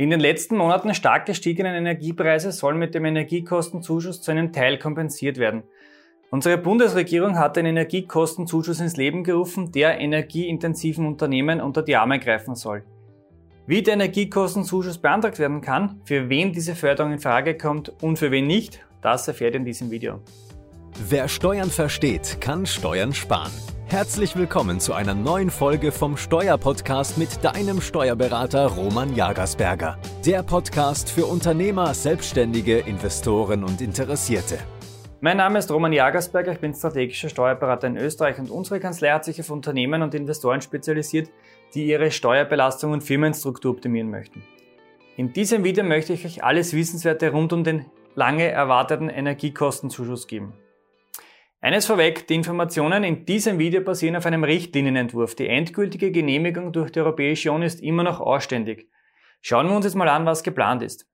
In den letzten Monaten stark gestiegenen Energiepreise sollen mit dem Energiekostenzuschuss zu einem Teil kompensiert werden. Unsere Bundesregierung hat den Energiekostenzuschuss ins Leben gerufen, der energieintensiven Unternehmen unter die Arme greifen soll. Wie der Energiekostenzuschuss beantragt werden kann, für wen diese Förderung in Frage kommt und für wen nicht, das erfährt ihr in diesem Video. Wer Steuern versteht, kann Steuern sparen. Herzlich willkommen zu einer neuen Folge vom Steuerpodcast mit deinem Steuerberater Roman Jagersberger. Der Podcast für Unternehmer, Selbstständige, Investoren und Interessierte. Mein Name ist Roman Jagersberger, ich bin strategischer Steuerberater in Österreich und unsere Kanzlei hat sich auf Unternehmen und Investoren spezialisiert, die ihre Steuerbelastung und Firmenstruktur optimieren möchten. In diesem Video möchte ich euch alles Wissenswerte rund um den lange erwarteten Energiekostenzuschuss geben. Eines vorweg, die Informationen in diesem Video basieren auf einem Richtlinienentwurf. Die endgültige Genehmigung durch die Europäische Union ist immer noch ausständig. Schauen wir uns jetzt mal an, was geplant ist.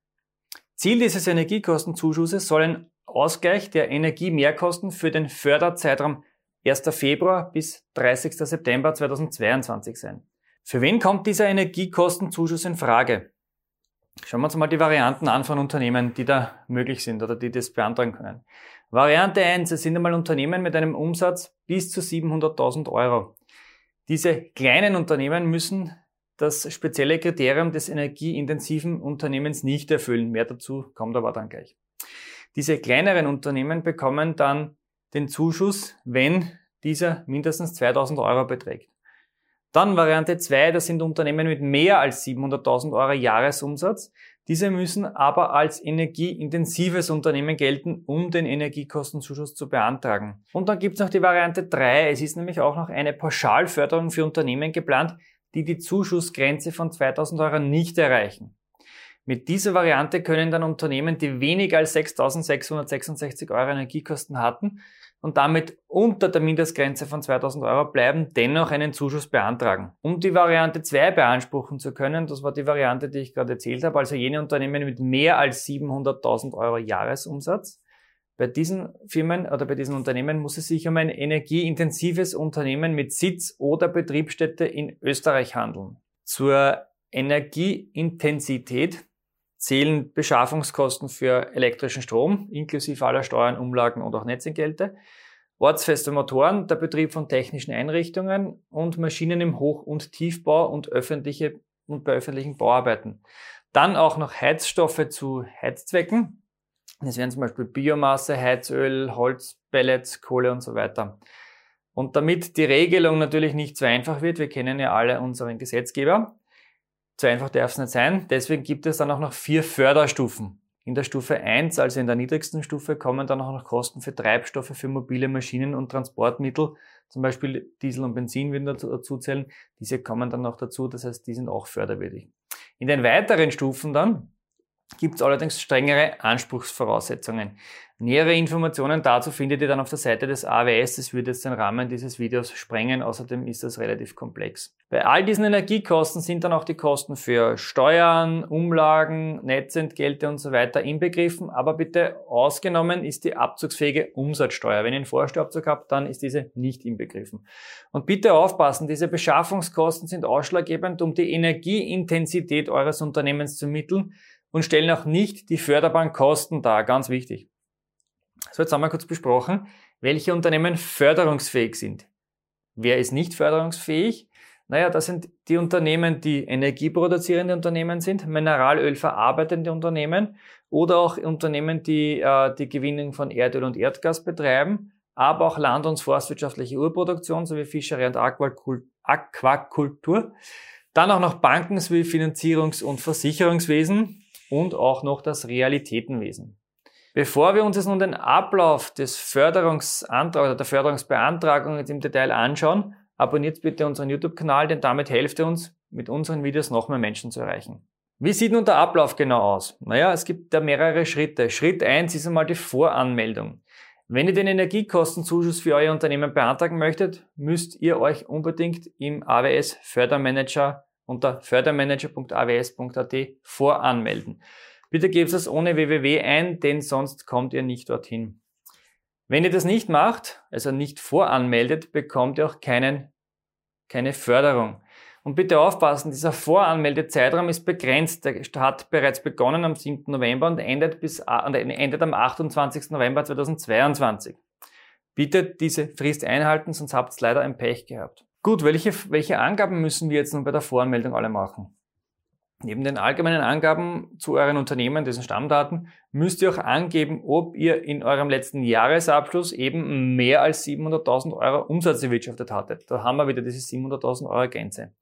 Ziel dieses Energiekostenzuschusses soll ein Ausgleich der Energiemehrkosten für den Förderzeitraum 1. Februar bis 30. September 2022 sein. Für wen kommt dieser Energiekostenzuschuss in Frage? Schauen wir uns mal die Varianten an von Unternehmen, die da möglich sind oder die das beantragen können. Variante 1, es sind einmal Unternehmen mit einem Umsatz bis zu 700.000 Euro. Diese kleinen Unternehmen müssen das spezielle Kriterium des energieintensiven Unternehmens nicht erfüllen. Mehr dazu kommt aber dann gleich. Diese kleineren Unternehmen bekommen dann den Zuschuss, wenn dieser mindestens 2000 Euro beträgt. Dann Variante 2, das sind Unternehmen mit mehr als 700.000 Euro Jahresumsatz. Diese müssen aber als energieintensives Unternehmen gelten, um den Energiekostenzuschuss zu beantragen. Und dann gibt es noch die Variante 3. Es ist nämlich auch noch eine Pauschalförderung für Unternehmen geplant, die die Zuschussgrenze von 2000 Euro nicht erreichen. Mit dieser Variante können dann Unternehmen, die weniger als 6.666 Euro Energiekosten hatten, und damit unter der Mindestgrenze von 2000 Euro bleiben, dennoch einen Zuschuss beantragen. Um die Variante 2 beanspruchen zu können, das war die Variante, die ich gerade erzählt habe, also jene Unternehmen mit mehr als 700.000 Euro Jahresumsatz, bei diesen Firmen oder bei diesen Unternehmen muss es sich um ein energieintensives Unternehmen mit Sitz oder Betriebsstätte in Österreich handeln. Zur Energieintensität zählen Beschaffungskosten für elektrischen Strom, inklusive aller Steuern, Umlagen und auch Netzentgelte, ortsfeste Motoren, der Betrieb von technischen Einrichtungen und Maschinen im Hoch- und Tiefbau und öffentliche und bei öffentlichen Bauarbeiten. Dann auch noch Heizstoffe zu Heizzwecken. Das wären zum Beispiel Biomasse, Heizöl, Holz, Pellets, Kohle und so weiter. Und damit die Regelung natürlich nicht so einfach wird, wir kennen ja alle unseren Gesetzgeber, zu einfach darf es nicht sein. Deswegen gibt es dann auch noch vier Förderstufen. In der Stufe 1, also in der niedrigsten Stufe, kommen dann auch noch Kosten für Treibstoffe für mobile Maschinen und Transportmittel, zum Beispiel Diesel und Benzin würden dazu zählen. Diese kommen dann noch dazu, das heißt, die sind auch förderwürdig. In den weiteren Stufen dann gibt es allerdings strengere Anspruchsvoraussetzungen. Nähere Informationen dazu findet ihr dann auf der Seite des AWS. Das würde jetzt den Rahmen dieses Videos sprengen. Außerdem ist das relativ komplex. Bei all diesen Energiekosten sind dann auch die Kosten für Steuern, Umlagen, Netzentgelte und so weiter inbegriffen. Aber bitte ausgenommen ist die abzugsfähige Umsatzsteuer. Wenn ihr einen Vorsteuerabzug habt, dann ist diese nicht inbegriffen. Und bitte aufpassen, diese Beschaffungskosten sind ausschlaggebend, um die Energieintensität eures Unternehmens zu ermitteln und stellen auch nicht die förderbaren Kosten dar. Ganz wichtig. So, jetzt haben wir kurz besprochen, welche Unternehmen förderungsfähig sind. Wer ist nicht förderungsfähig? Naja, das sind die Unternehmen, die energieproduzierende Unternehmen sind, Mineralöl verarbeitende Unternehmen oder auch Unternehmen, die äh, die Gewinnung von Erdöl und Erdgas betreiben, aber auch land- und forstwirtschaftliche Urproduktion sowie Fischerei und Aquakultur. Dann auch noch Banken sowie Finanzierungs- und Versicherungswesen und auch noch das Realitätenwesen. Bevor wir uns jetzt nun den Ablauf des Förderungsantrags oder der Förderungsbeantragung jetzt im Detail anschauen, abonniert bitte unseren YouTube-Kanal, denn damit helft ihr uns, mit unseren Videos noch mehr Menschen zu erreichen. Wie sieht nun der Ablauf genau aus? Naja, es gibt da mehrere Schritte. Schritt eins ist einmal die Voranmeldung. Wenn ihr den Energiekostenzuschuss für euer Unternehmen beantragen möchtet, müsst ihr euch unbedingt im AWS Fördermanager unter fördermanager.aws.at voranmelden. Bitte gebt es ohne www ein, denn sonst kommt ihr nicht dorthin. Wenn ihr das nicht macht, also nicht voranmeldet, bekommt ihr auch keinen, keine Förderung. Und bitte aufpassen, dieser Voranmeldezeitraum ist begrenzt. Der hat bereits begonnen am 7. November und endet, bis, und endet am 28. November 2022. Bitte diese Frist einhalten, sonst habt ihr leider ein Pech gehabt. Gut, welche, welche Angaben müssen wir jetzt nun bei der Voranmeldung alle machen? Neben den allgemeinen Angaben zu euren Unternehmen, diesen Stammdaten, müsst ihr auch angeben, ob ihr in eurem letzten Jahresabschluss eben mehr als 700.000 Euro Umsatz erwirtschaftet hattet. Da haben wir wieder diese 700.000 Euro Grenze.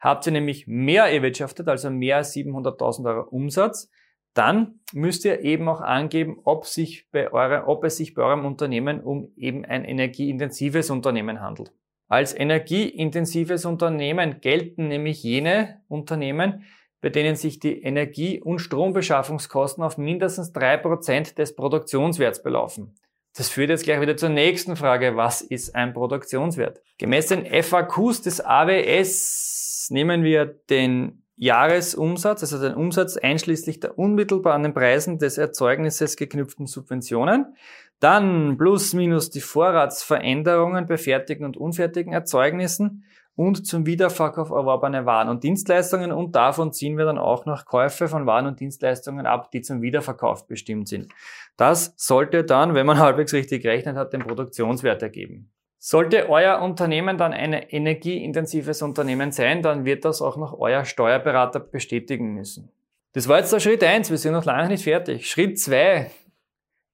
Habt ihr nämlich mehr erwirtschaftet, also mehr als 700.000 Euro Umsatz, dann müsst ihr eben auch angeben, ob, sich bei eure, ob es sich bei eurem Unternehmen um eben ein energieintensives Unternehmen handelt. Als energieintensives Unternehmen gelten nämlich jene Unternehmen, bei denen sich die Energie- und Strombeschaffungskosten auf mindestens drei Prozent des Produktionswerts belaufen. Das führt jetzt gleich wieder zur nächsten Frage. Was ist ein Produktionswert? Gemäß den FAQs des AWS nehmen wir den Jahresumsatz, also den Umsatz einschließlich der unmittelbar an den Preisen des Erzeugnisses geknüpften Subventionen, dann plus minus die Vorratsveränderungen bei fertigen und unfertigen Erzeugnissen und zum Wiederverkauf erworbene Waren und Dienstleistungen und davon ziehen wir dann auch noch Käufe von Waren und Dienstleistungen ab, die zum Wiederverkauf bestimmt sind. Das sollte dann, wenn man halbwegs richtig gerechnet hat, den Produktionswert ergeben. Sollte euer Unternehmen dann ein energieintensives Unternehmen sein, dann wird das auch noch euer Steuerberater bestätigen müssen. Das war jetzt der Schritt eins. wir sind noch lange nicht fertig. Schritt zwei: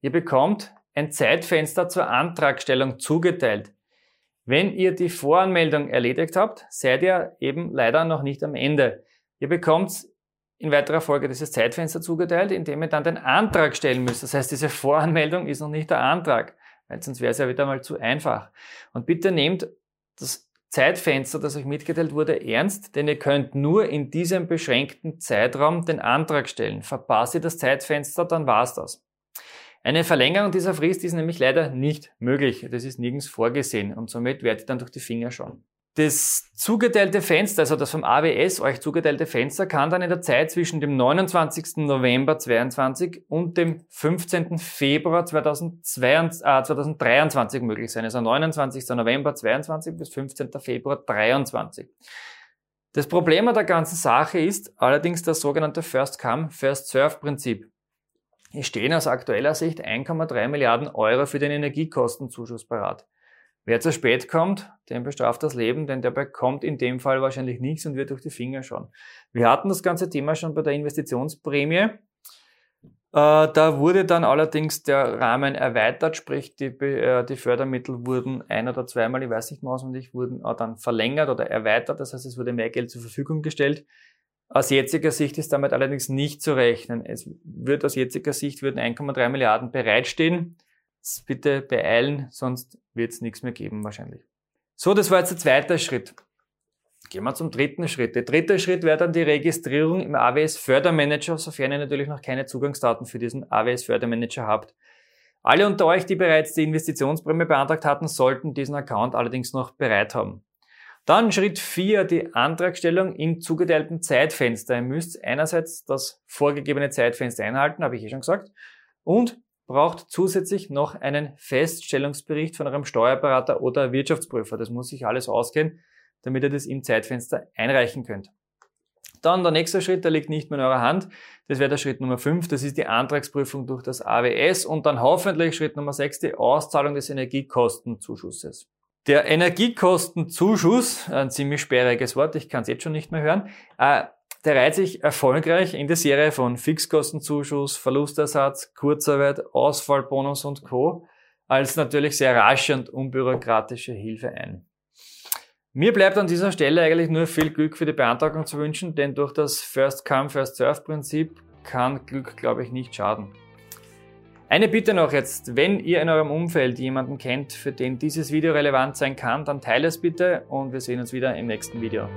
Ihr bekommt ein Zeitfenster zur Antragstellung zugeteilt. Wenn ihr die Voranmeldung erledigt habt, seid ihr eben leider noch nicht am Ende. Ihr bekommt in weiterer Folge dieses Zeitfenster zugeteilt, indem ihr dann den Antrag stellen müsst. Das heißt, diese Voranmeldung ist noch nicht der Antrag, weil sonst wäre es ja wieder mal zu einfach. Und bitte nehmt das Zeitfenster, das euch mitgeteilt wurde, ernst, denn ihr könnt nur in diesem beschränkten Zeitraum den Antrag stellen. Verpasst ihr das Zeitfenster, dann war's das. Eine Verlängerung dieser Frist ist nämlich leider nicht möglich. Das ist nirgends vorgesehen und somit werdet ihr dann durch die Finger schauen. Das zugeteilte Fenster, also das vom AWS euch zugeteilte Fenster, kann dann in der Zeit zwischen dem 29. November 2022 und dem 15. Februar 2022, äh, 2023 möglich sein. Also 29. November 2022 bis 15. Februar 2023. Das Problem an der ganzen Sache ist allerdings das sogenannte First Come, First Serve Prinzip. Es stehen aus aktueller Sicht 1,3 Milliarden Euro für den Energiekostenzuschuss parat. Wer zu spät kommt, dem bestraft das Leben, denn der bekommt in dem Fall wahrscheinlich nichts und wird durch die Finger schauen. Wir hatten das ganze Thema schon bei der Investitionsprämie. Äh, da wurde dann allerdings der Rahmen erweitert, sprich die, äh, die Fördermittel wurden ein oder zweimal, ich weiß nicht mehr auswendig, wurden dann verlängert oder erweitert. Das heißt, es wurde mehr Geld zur Verfügung gestellt. Aus jetziger Sicht ist damit allerdings nicht zu rechnen. Es wird aus jetziger Sicht würden 1,3 Milliarden bereitstehen. Bitte beeilen, sonst wird es nichts mehr geben wahrscheinlich. So, das war jetzt der zweite Schritt. Gehen wir zum dritten Schritt. Der dritte Schritt wäre dann die Registrierung im AWS Fördermanager, sofern ihr natürlich noch keine Zugangsdaten für diesen AWS Fördermanager habt. Alle unter euch, die bereits die Investitionsprämie beantragt hatten, sollten diesen Account allerdings noch bereit haben. Dann Schritt 4, die Antragstellung im zugeteilten Zeitfenster. Ihr müsst einerseits das vorgegebene Zeitfenster einhalten, habe ich eh schon gesagt, und braucht zusätzlich noch einen Feststellungsbericht von eurem Steuerberater oder Wirtschaftsprüfer. Das muss sich alles ausgehen, damit ihr das im Zeitfenster einreichen könnt. Dann der nächste Schritt, der liegt nicht mehr in eurer Hand. Das wäre der Schritt Nummer 5, das ist die Antragsprüfung durch das AWS und dann hoffentlich Schritt Nummer 6, die Auszahlung des Energiekostenzuschusses. Der Energiekostenzuschuss, ein ziemlich sperriges Wort, ich kann es jetzt schon nicht mehr hören, äh, der reiht sich erfolgreich in der Serie von Fixkostenzuschuss, Verlustersatz, Kurzarbeit, Ausfallbonus und Co. als natürlich sehr rasche und unbürokratische Hilfe ein. Mir bleibt an dieser Stelle eigentlich nur viel Glück für die Beantragung zu wünschen, denn durch das First Come, First Serve Prinzip kann Glück, glaube ich, nicht schaden. Eine Bitte noch jetzt, wenn ihr in eurem Umfeld jemanden kennt, für den dieses Video relevant sein kann, dann teilt es bitte und wir sehen uns wieder im nächsten Video.